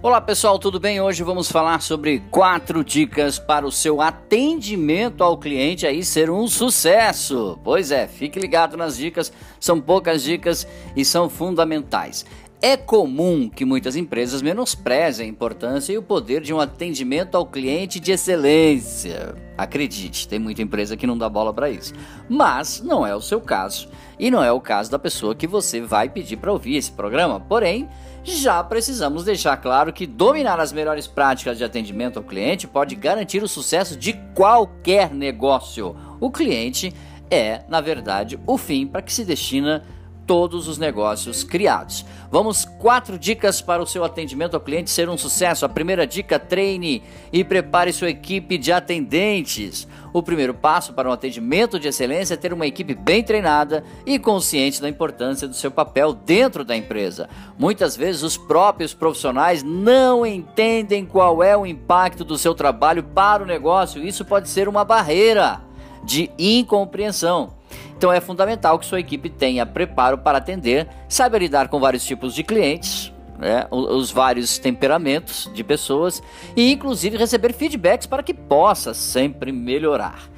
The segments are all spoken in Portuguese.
Olá pessoal, tudo bem? Hoje vamos falar sobre quatro dicas para o seu atendimento ao cliente aí ser um sucesso. Pois é, fique ligado nas dicas, são poucas dicas e são fundamentais. É comum que muitas empresas menosprezem a importância e o poder de um atendimento ao cliente de excelência. Acredite, tem muita empresa que não dá bola para isso. Mas não é o seu caso e não é o caso da pessoa que você vai pedir para ouvir esse programa. Porém, já precisamos deixar claro que dominar as melhores práticas de atendimento ao cliente pode garantir o sucesso de qualquer negócio. O cliente é, na verdade, o fim para que se destina todos os negócios criados. Vamos quatro dicas para o seu atendimento ao cliente ser um sucesso. A primeira dica: treine e prepare sua equipe de atendentes. O primeiro passo para um atendimento de excelência é ter uma equipe bem treinada e consciente da importância do seu papel dentro da empresa. Muitas vezes os próprios profissionais não entendem qual é o impacto do seu trabalho para o negócio. Isso pode ser uma barreira de incompreensão. Então é fundamental que sua equipe tenha preparo para atender, saiba lidar com vários tipos de clientes, né, os vários temperamentos de pessoas e inclusive receber feedbacks para que possa sempre melhorar.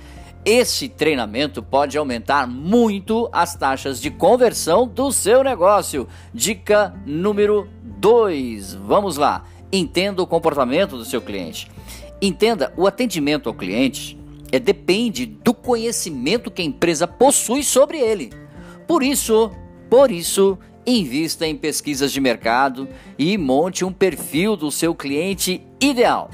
Esse treinamento pode aumentar muito as taxas de conversão do seu negócio. Dica número 2. Vamos lá. Entenda o comportamento do seu cliente. Entenda o atendimento ao cliente é, depende do conhecimento que a empresa possui sobre ele. Por isso, por isso, invista em pesquisas de mercado e monte um perfil do seu cliente ideal.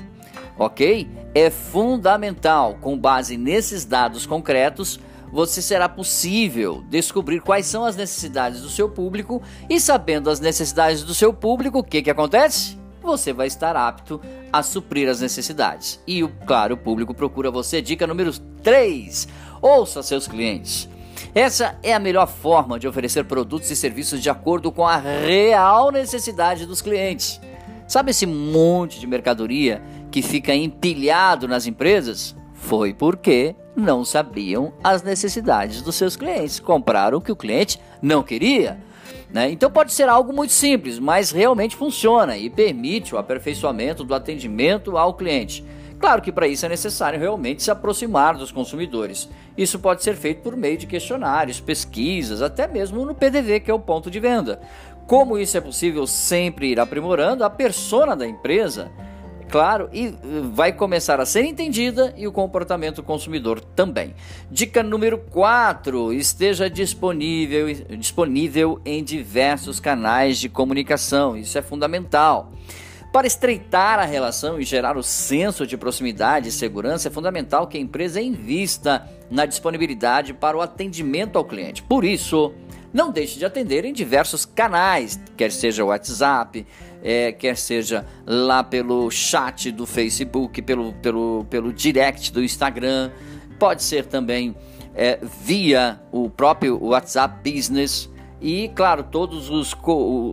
Ok? É fundamental, com base nesses dados concretos, você será possível descobrir quais são as necessidades do seu público e sabendo as necessidades do seu público, o que, que acontece? Você vai estar apto a suprir as necessidades. E, claro, o público procura você. Dica número 3: ouça seus clientes. Essa é a melhor forma de oferecer produtos e serviços de acordo com a real necessidade dos clientes. Sabe esse monte de mercadoria que fica empilhado nas empresas? Foi porque não sabiam as necessidades dos seus clientes. Compraram o que o cliente não queria. Né? Então pode ser algo muito simples, mas realmente funciona e permite o aperfeiçoamento do atendimento ao cliente. Claro que para isso é necessário realmente se aproximar dos consumidores. Isso pode ser feito por meio de questionários, pesquisas, até mesmo no PDV, que é o ponto de venda. Como isso é possível sempre ir aprimorando, a persona da empresa claro, e vai começar a ser entendida e o comportamento consumidor também. Dica número 4: esteja disponível, disponível em diversos canais de comunicação. Isso é fundamental. Para estreitar a relação e gerar o senso de proximidade e segurança, é fundamental que a empresa invista na disponibilidade para o atendimento ao cliente. Por isso, não deixe de atender em diversos canais, quer seja o WhatsApp, é, quer seja lá pelo chat do Facebook, pelo, pelo, pelo direct do Instagram, pode ser também é, via o próprio WhatsApp Business. E, claro, todas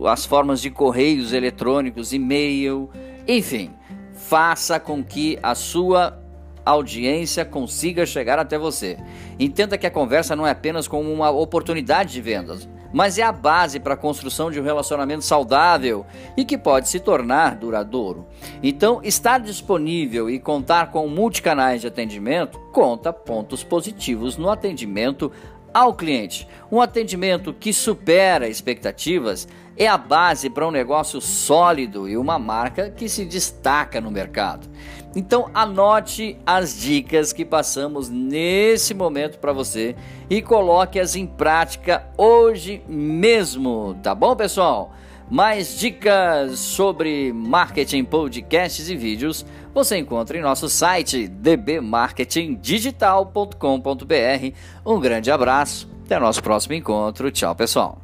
as formas de correios eletrônicos, e-mail, enfim, faça com que a sua audiência consiga chegar até você. Entenda que a conversa não é apenas como uma oportunidade de vendas, mas é a base para a construção de um relacionamento saudável e que pode se tornar duradouro. Então, estar disponível e contar com multicanais de atendimento conta pontos positivos no atendimento ao cliente. Um atendimento que supera expectativas é a base para um negócio sólido e uma marca que se destaca no mercado. Então anote as dicas que passamos nesse momento para você e coloque-as em prática hoje mesmo, tá bom, pessoal? Mais dicas sobre marketing, podcasts e vídeos você encontra em nosso site dbmarketingdigital.com.br. Um grande abraço, até nosso próximo encontro. Tchau, pessoal.